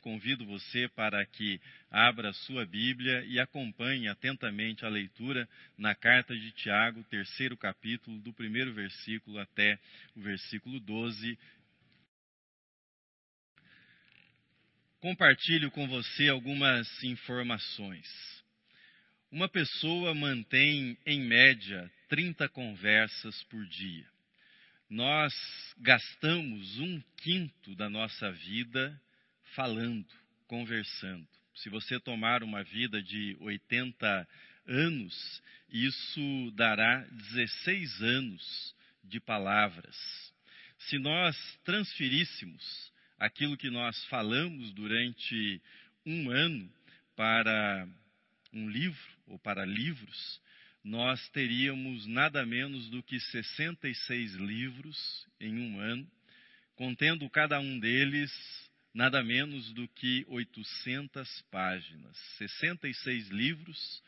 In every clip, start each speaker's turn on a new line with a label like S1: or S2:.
S1: convido você para que abra sua Bíblia e acompanhe atentamente a leitura na carta de Tiago, terceiro capítulo, do primeiro versículo até o versículo 12. Compartilho com você algumas informações. Uma pessoa mantém, em média, 30 conversas por dia. Nós gastamos um quinto da nossa vida falando, conversando. Se você tomar uma vida de 80 anos, isso dará 16 anos de palavras. Se nós transferíssemos aquilo que nós falamos durante um ano para um livro ou para livros, nós teríamos nada menos do que 66 livros em um ano, contendo cada um deles nada menos do que 800 páginas. 66 livros,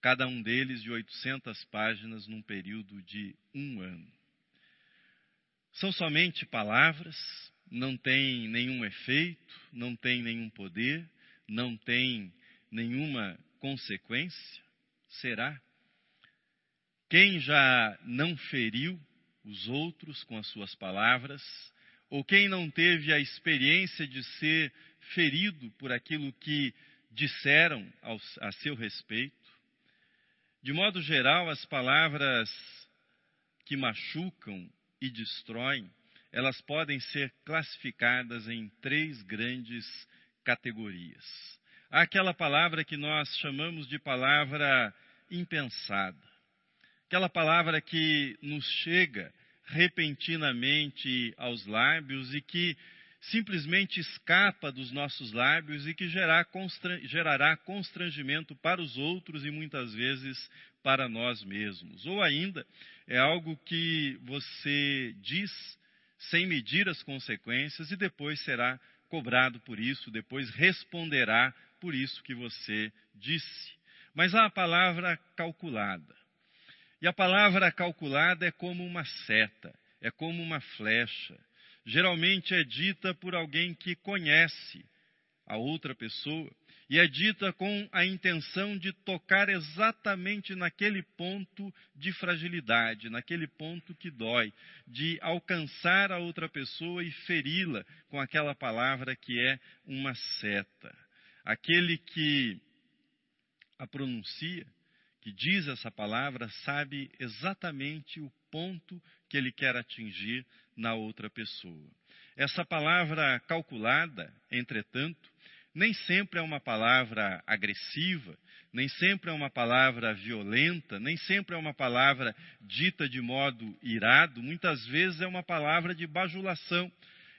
S1: cada um deles de 800 páginas num período de um ano. São somente palavras, não tem nenhum efeito, não tem nenhum poder, não tem nenhuma consequência? Será? Quem já não feriu os outros com as suas palavras, ou quem não teve a experiência de ser ferido por aquilo que disseram ao, a seu respeito. De modo geral, as palavras que machucam e destroem, elas podem ser classificadas em três grandes categorias. Há aquela palavra que nós chamamos de palavra impensada, aquela palavra que nos chega repentinamente aos lábios e que simplesmente escapa dos nossos lábios e que gerará constrangimento para os outros e muitas vezes para nós mesmos. Ou ainda, é algo que você diz sem medir as consequências e depois será cobrado por isso, depois responderá por isso que você disse. Mas há a palavra calculada. E a palavra calculada é como uma seta, é como uma flecha. Geralmente é dita por alguém que conhece a outra pessoa e é dita com a intenção de tocar exatamente naquele ponto de fragilidade, naquele ponto que dói, de alcançar a outra pessoa e feri-la com aquela palavra que é uma seta. Aquele que a pronuncia que diz essa palavra sabe exatamente o ponto que ele quer atingir na outra pessoa. Essa palavra calculada, entretanto, nem sempre é uma palavra agressiva, nem sempre é uma palavra violenta, nem sempre é uma palavra dita de modo irado, muitas vezes é uma palavra de bajulação,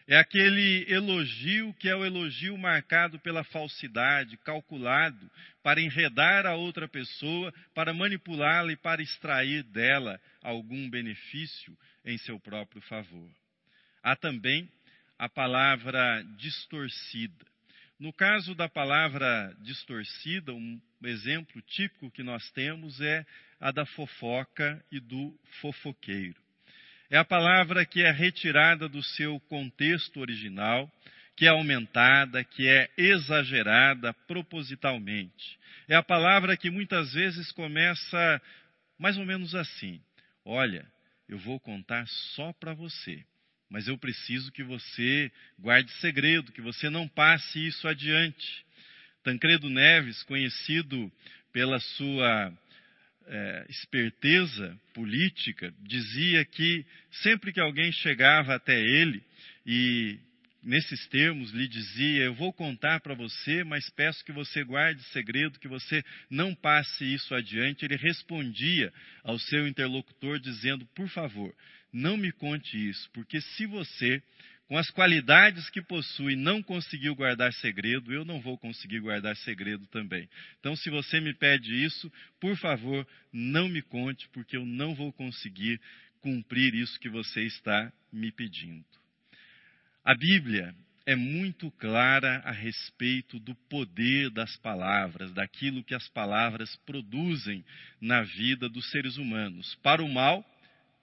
S1: é aquele elogio que é o elogio marcado pela falsidade, calculado, para enredar a outra pessoa, para manipulá-la e para extrair dela algum benefício em seu próprio favor. Há também a palavra distorcida. No caso da palavra distorcida, um exemplo típico que nós temos é a da fofoca e do fofoqueiro. É a palavra que é retirada do seu contexto original, que é aumentada, que é exagerada propositalmente. É a palavra que muitas vezes começa mais ou menos assim: Olha, eu vou contar só para você, mas eu preciso que você guarde segredo, que você não passe isso adiante. Tancredo Neves, conhecido pela sua é, esperteza política, dizia que sempre que alguém chegava até ele e nesses termos lhe dizia: Eu vou contar para você, mas peço que você guarde segredo, que você não passe isso adiante. Ele respondia ao seu interlocutor dizendo: Por favor, não me conte isso, porque se você com as qualidades que possui, não conseguiu guardar segredo, eu não vou conseguir guardar segredo também. Então, se você me pede isso, por favor, não me conte, porque eu não vou conseguir cumprir isso que você está me pedindo. A Bíblia é muito clara a respeito do poder das palavras, daquilo que as palavras produzem na vida dos seres humanos, para o mal,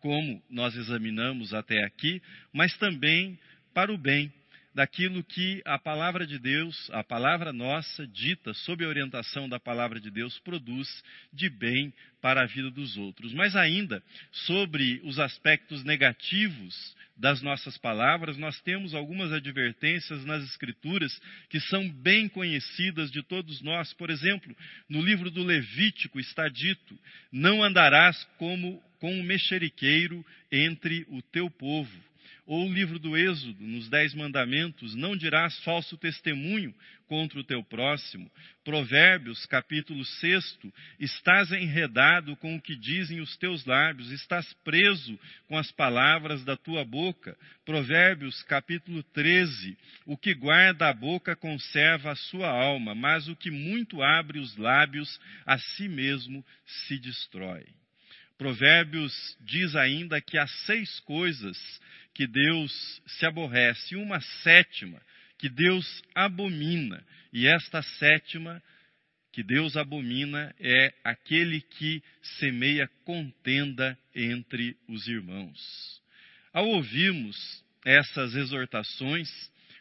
S1: como nós examinamos até aqui, mas também para o bem, daquilo que a palavra de Deus, a palavra nossa, dita sob a orientação da palavra de Deus, produz de bem para a vida dos outros. Mas ainda, sobre os aspectos negativos das nossas palavras, nós temos algumas advertências nas Escrituras que são bem conhecidas de todos nós. Por exemplo, no livro do Levítico está dito: Não andarás como com um mexeriqueiro entre o teu povo ou o livro do Êxodo, nos Dez Mandamentos, não dirás falso testemunho contra o teu próximo. Provérbios, capítulo 6, estás enredado com o que dizem os teus lábios, estás preso com as palavras da tua boca. Provérbios, capítulo 13, o que guarda a boca conserva a sua alma, mas o que muito abre os lábios a si mesmo se destrói. Provérbios diz ainda que há seis coisas que Deus se aborrece, e uma sétima que Deus abomina. E esta sétima que Deus abomina é aquele que semeia contenda entre os irmãos. Ao ouvirmos essas exortações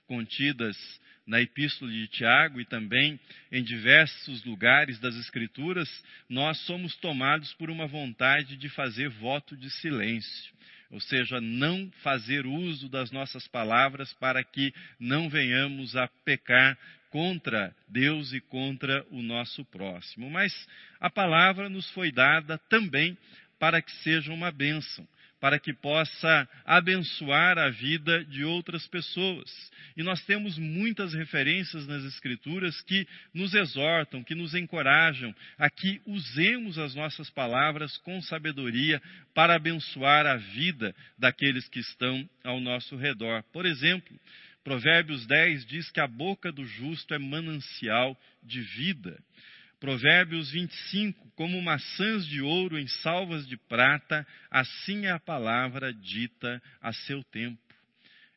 S1: contidas na Epístola de Tiago e também em diversos lugares das Escrituras, nós somos tomados por uma vontade de fazer voto de silêncio ou seja, não fazer uso das nossas palavras para que não venhamos a pecar contra Deus e contra o nosso próximo. Mas a palavra nos foi dada também para que seja uma bênção para que possa abençoar a vida de outras pessoas. E nós temos muitas referências nas Escrituras que nos exortam, que nos encorajam a que usemos as nossas palavras com sabedoria para abençoar a vida daqueles que estão ao nosso redor. Por exemplo, Provérbios 10 diz que a boca do justo é manancial de vida. Provérbios 25, como maçãs de ouro em salvas de prata, assim é a palavra dita a seu tempo.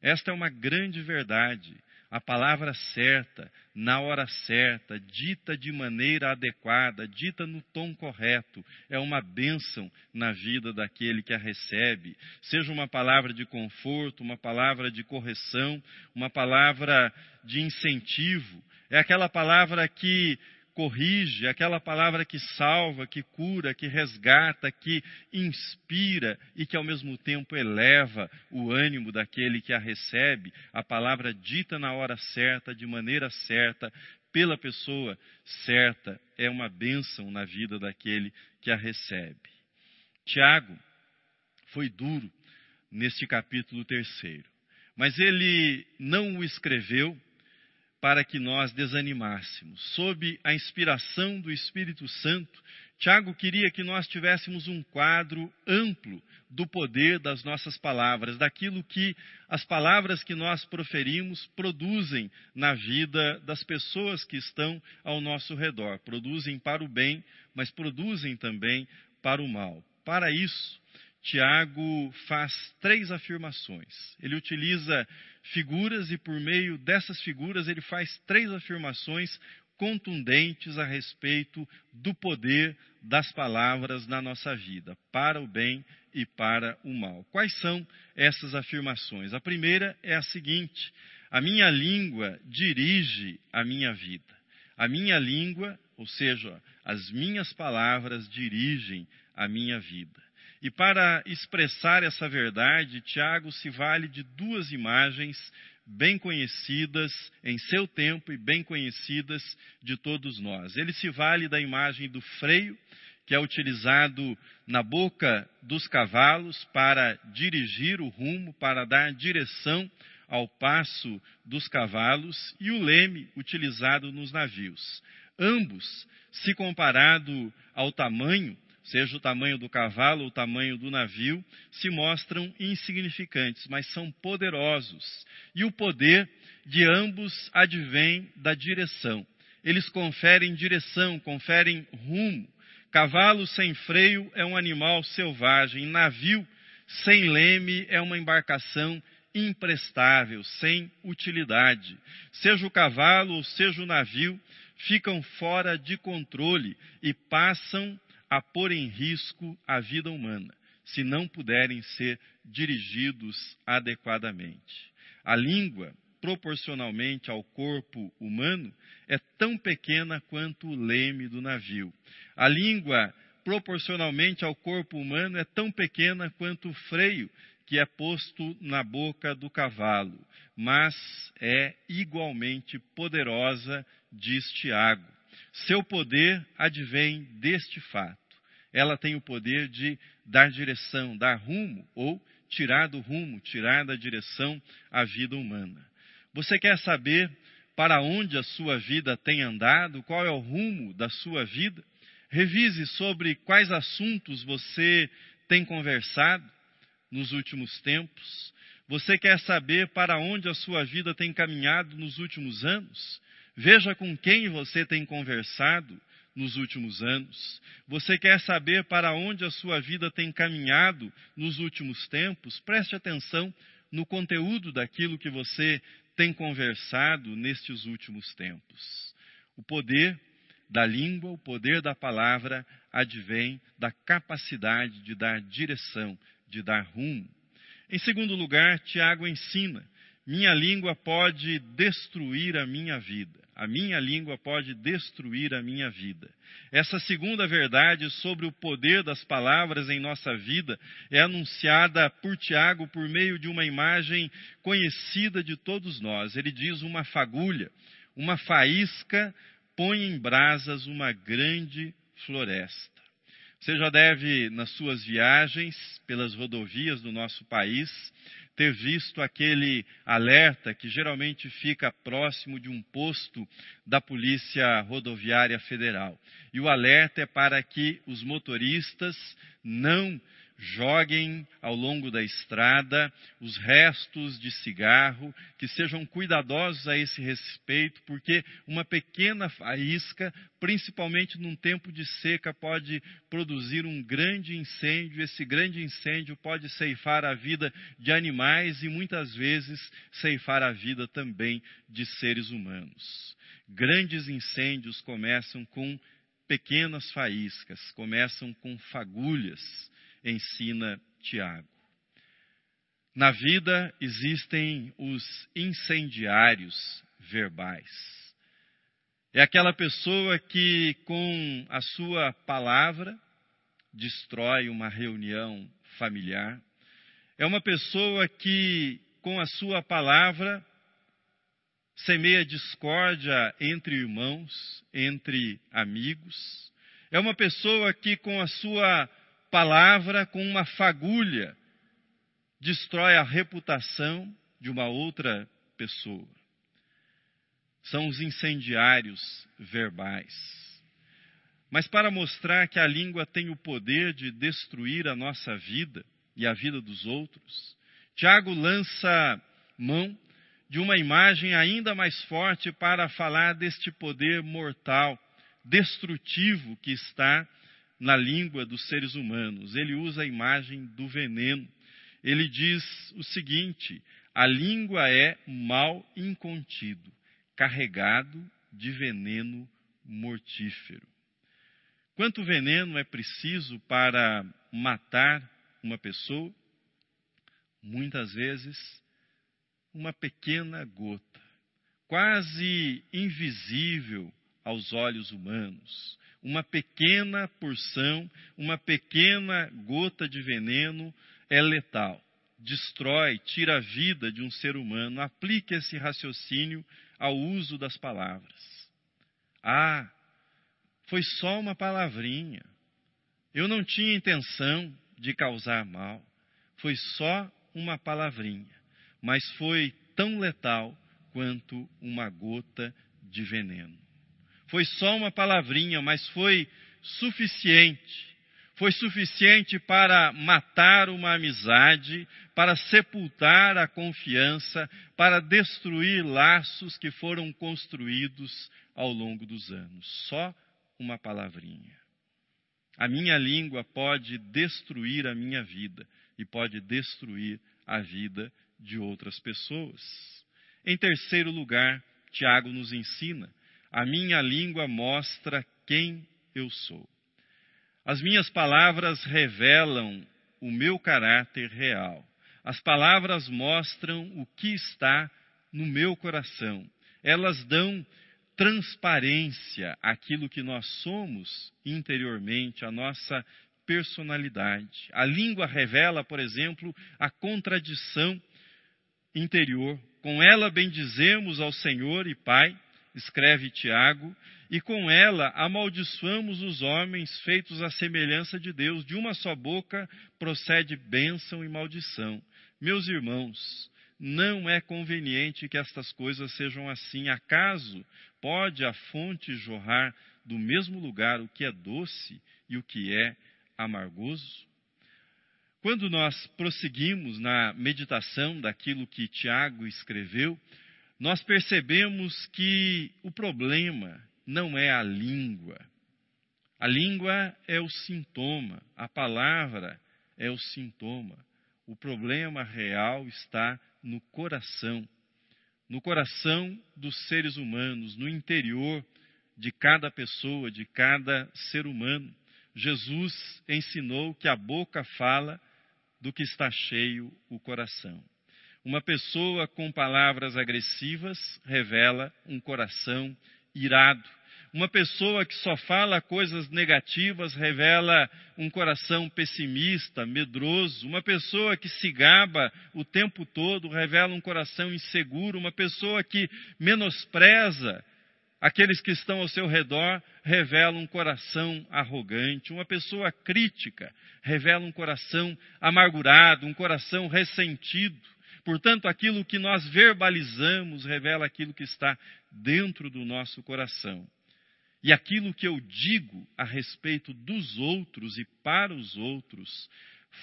S1: Esta é uma grande verdade. A palavra certa, na hora certa, dita de maneira adequada, dita no tom correto, é uma bênção na vida daquele que a recebe. Seja uma palavra de conforto, uma palavra de correção, uma palavra de incentivo. É aquela palavra que corrige, aquela palavra que salva, que cura, que resgata, que inspira e que ao mesmo tempo eleva o ânimo daquele que a recebe, a palavra dita na hora certa, de maneira certa, pela pessoa certa, é uma bênção na vida daquele que a recebe. Tiago foi duro neste capítulo terceiro, mas ele não o escreveu para que nós desanimássemos. Sob a inspiração do Espírito Santo, Tiago queria que nós tivéssemos um quadro amplo do poder das nossas palavras, daquilo que as palavras que nós proferimos produzem na vida das pessoas que estão ao nosso redor. Produzem para o bem, mas produzem também para o mal. Para isso, Tiago faz três afirmações. Ele utiliza figuras e, por meio dessas figuras, ele faz três afirmações contundentes a respeito do poder das palavras na nossa vida, para o bem e para o mal. Quais são essas afirmações? A primeira é a seguinte: a minha língua dirige a minha vida. A minha língua, ou seja, as minhas palavras dirigem a minha vida. E para expressar essa verdade, Tiago se vale de duas imagens bem conhecidas em seu tempo e bem conhecidas de todos nós. Ele se vale da imagem do freio, que é utilizado na boca dos cavalos para dirigir o rumo, para dar direção ao passo dos cavalos, e o leme utilizado nos navios. Ambos, se comparado ao tamanho, seja o tamanho do cavalo ou o tamanho do navio, se mostram insignificantes, mas são poderosos. E o poder de ambos advém da direção. Eles conferem direção, conferem rumo. Cavalo sem freio é um animal selvagem, navio sem leme é uma embarcação imprestável, sem utilidade. Seja o cavalo ou seja o navio, ficam fora de controle e passam a pôr em risco a vida humana, se não puderem ser dirigidos adequadamente. A língua proporcionalmente ao corpo humano, é tão pequena quanto o leme do navio. A língua, proporcionalmente ao corpo humano, é tão pequena quanto o freio que é posto na boca do cavalo, mas é igualmente poderosa, diz Tiago. Seu poder advém deste fato. Ela tem o poder de dar direção, dar rumo ou tirar do rumo, tirar da direção a vida humana. Você quer saber para onde a sua vida tem andado, qual é o rumo da sua vida? Revise sobre quais assuntos você tem conversado nos últimos tempos. Você quer saber para onde a sua vida tem caminhado nos últimos anos? Veja com quem você tem conversado nos últimos anos? Você quer saber para onde a sua vida tem caminhado nos últimos tempos? Preste atenção no conteúdo daquilo que você tem conversado nestes últimos tempos. O poder da língua, o poder da palavra advém da capacidade de dar direção, de dar rumo. Em segundo lugar, Tiago ensina minha língua pode destruir a minha vida. A minha língua pode destruir a minha vida. Essa segunda verdade sobre o poder das palavras em nossa vida é anunciada por Tiago por meio de uma imagem conhecida de todos nós. Ele diz: uma fagulha, uma faísca põe em brasas uma grande floresta. Você já deve, nas suas viagens pelas rodovias do nosso país, ter visto aquele alerta que geralmente fica próximo de um posto da Polícia Rodoviária Federal. E o alerta é para que os motoristas não joguem ao longo da estrada os restos de cigarro, que sejam cuidadosos a esse respeito, porque uma pequena faísca, principalmente num tempo de seca, pode produzir um grande incêndio. Esse grande incêndio pode ceifar a vida de animais e muitas vezes ceifar a vida também de seres humanos. Grandes incêndios começam com pequenas faíscas, começam com fagulhas ensina Tiago. Na vida existem os incendiários verbais. É aquela pessoa que, com a sua palavra, destrói uma reunião familiar. É uma pessoa que, com a sua palavra, semeia discórdia entre irmãos, entre amigos. É uma pessoa que, com a sua palavra com uma fagulha destrói a reputação de uma outra pessoa. São os incendiários verbais. Mas para mostrar que a língua tem o poder de destruir a nossa vida e a vida dos outros, Tiago lança mão de uma imagem ainda mais forte para falar deste poder mortal, destrutivo que está na língua dos seres humanos. Ele usa a imagem do veneno. Ele diz o seguinte: a língua é mal incontido, carregado de veneno mortífero. Quanto veneno é preciso para matar uma pessoa? Muitas vezes, uma pequena gota, quase invisível aos olhos humanos, uma pequena porção, uma pequena gota de veneno é letal. Destrói, tira a vida de um ser humano. Aplique esse raciocínio ao uso das palavras. Ah, foi só uma palavrinha. Eu não tinha intenção de causar mal. Foi só uma palavrinha. Mas foi tão letal quanto uma gota de veneno. Foi só uma palavrinha, mas foi suficiente. Foi suficiente para matar uma amizade, para sepultar a confiança, para destruir laços que foram construídos ao longo dos anos. Só uma palavrinha. A minha língua pode destruir a minha vida e pode destruir a vida de outras pessoas. Em terceiro lugar, Tiago nos ensina a minha língua mostra quem eu sou. As minhas palavras revelam o meu caráter real. As palavras mostram o que está no meu coração. Elas dão transparência àquilo que nós somos interiormente, à nossa personalidade. A língua revela, por exemplo, a contradição interior. Com ela bendizemos ao Senhor e Pai, escreve Tiago, e com ela amaldiçoamos os homens feitos à semelhança de Deus. De uma só boca procede bênção e maldição. Meus irmãos, não é conveniente que estas coisas sejam assim. Acaso pode a fonte jorrar do mesmo lugar o que é doce e o que é amargoso? Quando nós prosseguimos na meditação daquilo que Tiago escreveu, nós percebemos que o problema não é a língua. A língua é o sintoma, a palavra é o sintoma. O problema real está no coração, no coração dos seres humanos, no interior de cada pessoa, de cada ser humano. Jesus ensinou que a boca fala do que está cheio o coração. Uma pessoa com palavras agressivas revela um coração irado. Uma pessoa que só fala coisas negativas revela um coração pessimista, medroso. Uma pessoa que se gaba o tempo todo revela um coração inseguro. Uma pessoa que menospreza Aqueles que estão ao seu redor revelam um coração arrogante. Uma pessoa crítica revela um coração amargurado, um coração ressentido. Portanto, aquilo que nós verbalizamos revela aquilo que está dentro do nosso coração. E aquilo que eu digo a respeito dos outros e para os outros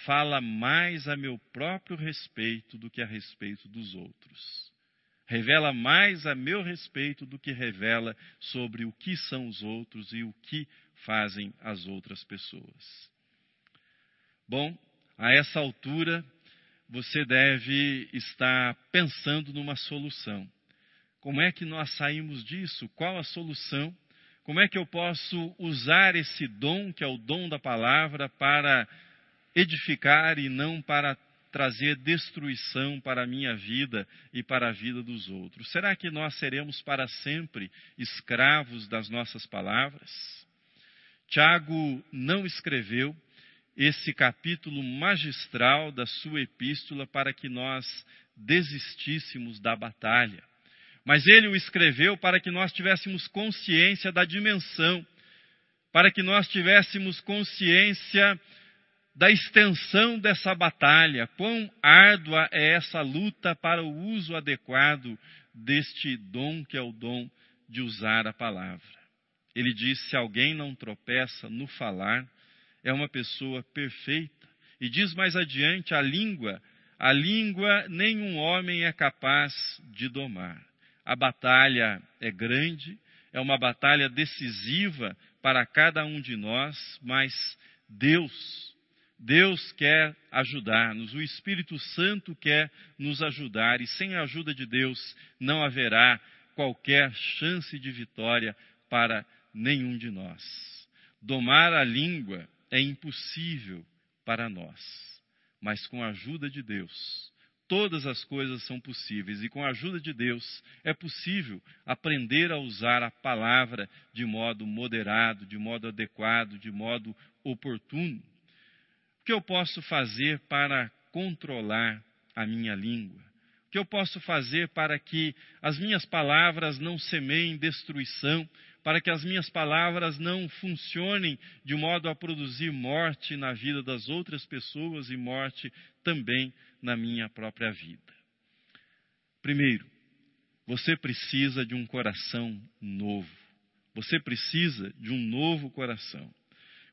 S1: fala mais a meu próprio respeito do que a respeito dos outros revela mais a meu respeito do que revela sobre o que são os outros e o que fazem as outras pessoas. Bom, a essa altura, você deve estar pensando numa solução. Como é que nós saímos disso? Qual a solução? Como é que eu posso usar esse dom, que é o dom da palavra, para edificar e não para trazer destruição para a minha vida e para a vida dos outros? Será que nós seremos para sempre escravos das nossas palavras? Tiago não escreveu esse capítulo magistral da sua epístola para que nós desistíssemos da batalha. Mas ele o escreveu para que nós tivéssemos consciência da dimensão, para que nós tivéssemos consciência da extensão dessa batalha, quão árdua é essa luta para o uso adequado deste dom que é o dom de usar a palavra. Ele diz: se alguém não tropeça no falar, é uma pessoa perfeita. E diz mais adiante: a língua, a língua nenhum homem é capaz de domar. A batalha é grande, é uma batalha decisiva para cada um de nós, mas Deus Deus quer ajudar-nos, o Espírito Santo quer nos ajudar, e sem a ajuda de Deus não haverá qualquer chance de vitória para nenhum de nós. Domar a língua é impossível para nós, mas com a ajuda de Deus, todas as coisas são possíveis, e com a ajuda de Deus é possível aprender a usar a palavra de modo moderado, de modo adequado, de modo oportuno. Que eu posso fazer para controlar a minha língua? O que eu posso fazer para que as minhas palavras não semeiem destruição, para que as minhas palavras não funcionem de modo a produzir morte na vida das outras pessoas e morte também na minha própria vida? Primeiro, você precisa de um coração novo. Você precisa de um novo coração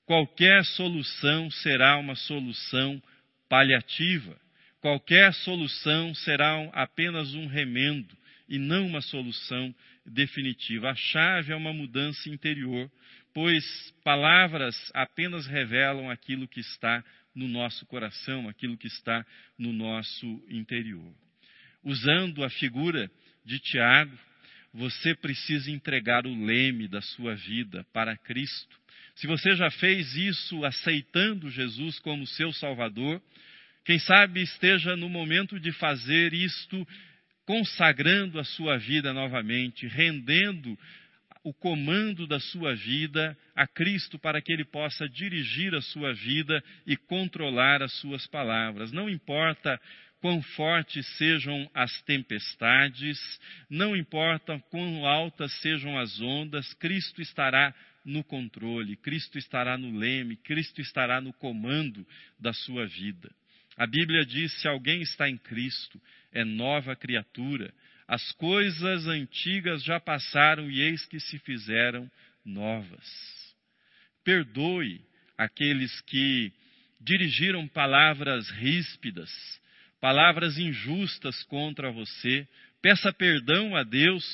S1: qualquer solução será uma solução paliativa. Qualquer solução será apenas um remendo e não uma solução definitiva. A chave é uma mudança interior, pois palavras apenas revelam aquilo que está no nosso coração, aquilo que está no nosso interior. Usando a figura de Tiago, você precisa entregar o leme da sua vida para Cristo se você já fez isso aceitando Jesus como seu Salvador, quem sabe esteja no momento de fazer isto consagrando a sua vida novamente, rendendo o comando da sua vida a Cristo para que ele possa dirigir a sua vida e controlar as suas palavras. Não importa quão fortes sejam as tempestades, não importa quão altas sejam as ondas, Cristo estará no controle, Cristo estará no leme, Cristo estará no comando da sua vida. A Bíblia diz: se alguém está em Cristo, é nova criatura. As coisas antigas já passaram e eis que se fizeram novas. Perdoe aqueles que dirigiram palavras ríspidas, palavras injustas contra você. Peça perdão a Deus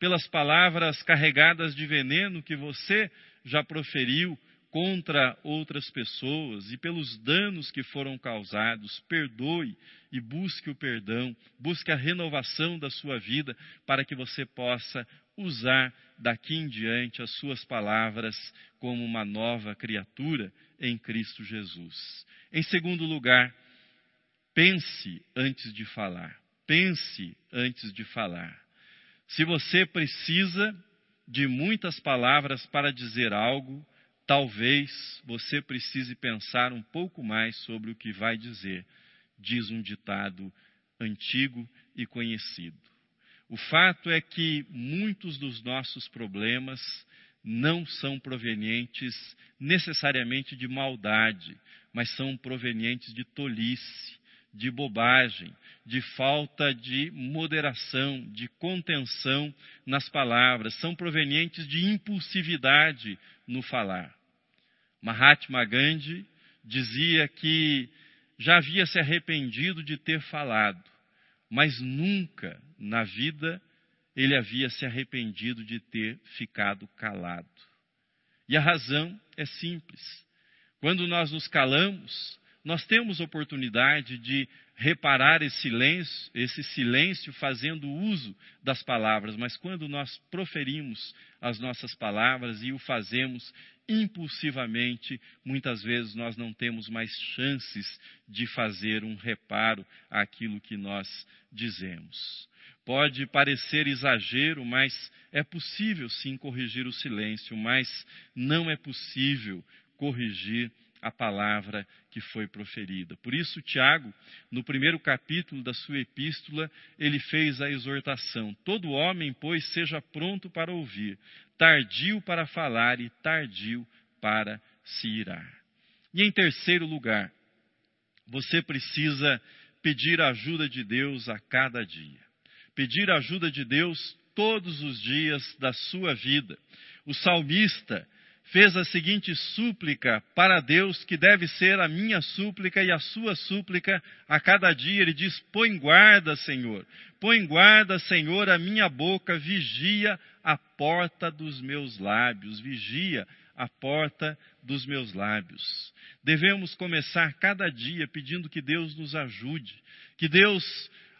S1: pelas palavras carregadas de veneno que você já proferiu contra outras pessoas e pelos danos que foram causados. Perdoe e busque o perdão, busque a renovação da sua vida para que você possa usar daqui em diante as suas palavras como uma nova criatura em Cristo Jesus. Em segundo lugar, pense antes de falar. Pense antes de falar. Se você precisa de muitas palavras para dizer algo, Talvez você precise pensar um pouco mais sobre o que vai dizer, diz um ditado antigo e conhecido. O fato é que muitos dos nossos problemas não são provenientes necessariamente de maldade, mas são provenientes de tolice, de bobagem, de falta de moderação, de contenção nas palavras, são provenientes de impulsividade no falar. Mahatma Gandhi dizia que já havia se arrependido de ter falado, mas nunca na vida ele havia se arrependido de ter ficado calado. E a razão é simples. Quando nós nos calamos, nós temos oportunidade de reparar esse silêncio, esse silêncio fazendo uso das palavras, mas quando nós proferimos as nossas palavras e o fazemos impulsivamente, muitas vezes nós não temos mais chances de fazer um reparo àquilo que nós dizemos. Pode parecer exagero, mas é possível sim corrigir o silêncio, mas não é possível corrigir a palavra que foi proferida. Por isso, Tiago, no primeiro capítulo da sua epístola, ele fez a exortação: Todo homem, pois, seja pronto para ouvir, tardio para falar e tardio para se irar. E em terceiro lugar, você precisa pedir a ajuda de Deus a cada dia. Pedir a ajuda de Deus todos os dias da sua vida. O salmista fez a seguinte súplica para Deus, que deve ser a minha súplica e a sua súplica a cada dia. Ele diz: Põe guarda, Senhor, põe guarda, Senhor, a minha boca, vigia a porta dos meus lábios, vigia a porta dos meus lábios. Devemos começar cada dia pedindo que Deus nos ajude, que Deus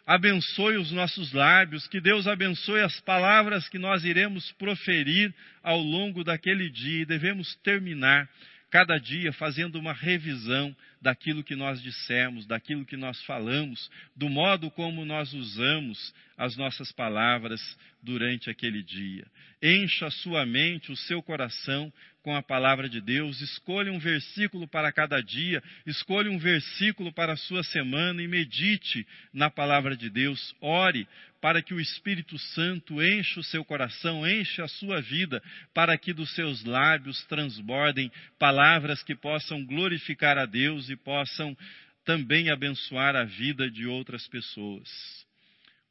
S1: abençoe os nossos lábios, que Deus abençoe as palavras que nós iremos proferir ao longo daquele dia e devemos terminar cada dia fazendo uma revisão daquilo que nós dissemos, daquilo que nós falamos, do modo como nós usamos as nossas palavras durante aquele dia. Encha sua mente, o seu coração com a palavra de Deus, escolha um versículo para cada dia, escolha um versículo para a sua semana e medite na palavra de Deus. Ore para que o Espírito Santo encha o seu coração, encha a sua vida, para que dos seus lábios transbordem palavras que possam glorificar a Deus e possam também abençoar a vida de outras pessoas.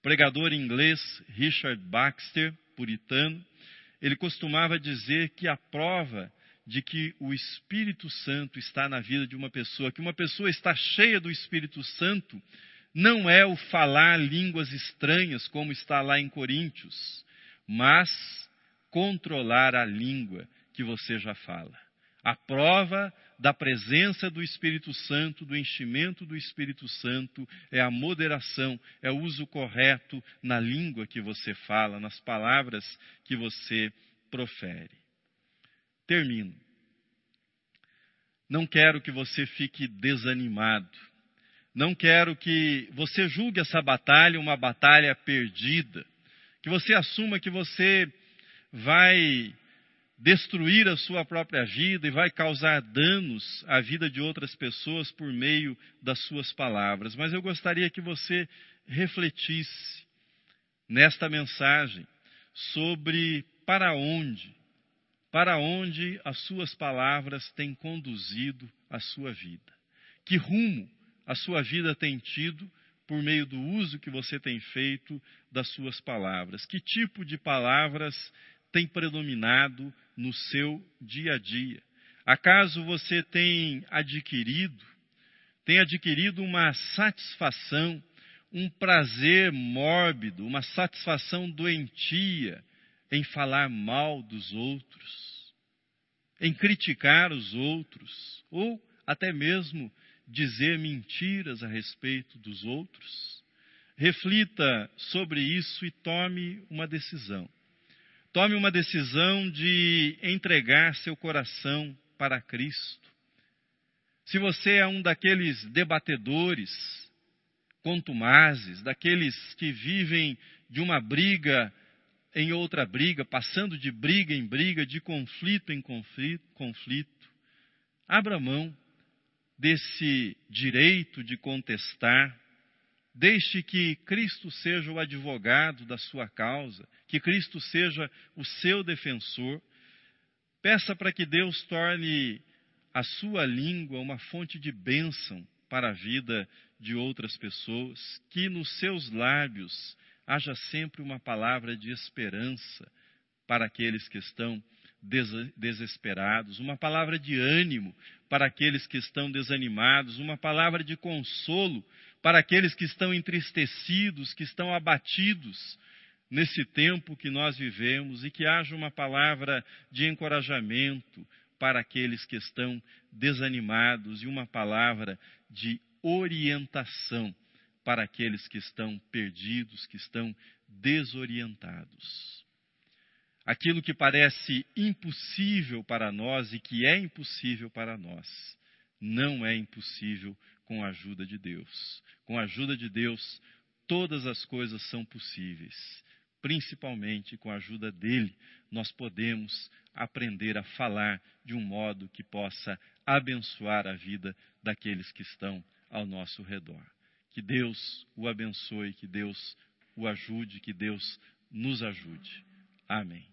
S1: Pregador inglês Richard Baxter, puritano, ele costumava dizer que a prova de que o Espírito Santo está na vida de uma pessoa, que uma pessoa está cheia do Espírito Santo, não é o falar línguas estranhas, como está lá em Coríntios, mas controlar a língua que você já fala. A prova da presença do Espírito Santo, do enchimento do Espírito Santo, é a moderação, é o uso correto na língua que você fala, nas palavras que você profere. Termino. Não quero que você fique desanimado. Não quero que você julgue essa batalha uma batalha perdida. Que você assuma que você vai destruir a sua própria vida e vai causar danos à vida de outras pessoas por meio das suas palavras. Mas eu gostaria que você refletisse nesta mensagem sobre para onde, para onde as suas palavras têm conduzido a sua vida. Que rumo a sua vida tem tido por meio do uso que você tem feito das suas palavras? Que tipo de palavras tem predominado no seu dia a dia? Acaso você tem adquirido, tem adquirido uma satisfação, um prazer mórbido, uma satisfação doentia em falar mal dos outros, em criticar os outros, ou até mesmo dizer mentiras a respeito dos outros? Reflita sobre isso e tome uma decisão. Tome uma decisão de entregar seu coração para Cristo. Se você é um daqueles debatedores contumazes, daqueles que vivem de uma briga em outra briga, passando de briga em briga, de conflito em conflito, conflito abra mão desse direito de contestar. Deixe que Cristo seja o advogado da sua causa, que Cristo seja o seu defensor. Peça para que Deus torne a sua língua uma fonte de bênção para a vida de outras pessoas, que nos seus lábios haja sempre uma palavra de esperança para aqueles que estão desesperados, uma palavra de ânimo para aqueles que estão desanimados, uma palavra de consolo para aqueles que estão entristecidos, que estão abatidos nesse tempo que nós vivemos e que haja uma palavra de encorajamento para aqueles que estão desanimados e uma palavra de orientação para aqueles que estão perdidos, que estão desorientados. Aquilo que parece impossível para nós e que é impossível para nós, não é impossível com a ajuda de Deus. Com a ajuda de Deus, todas as coisas são possíveis. Principalmente com a ajuda dele, nós podemos aprender a falar de um modo que possa abençoar a vida daqueles que estão ao nosso redor. Que Deus o abençoe, que Deus o ajude, que Deus nos ajude. Amém.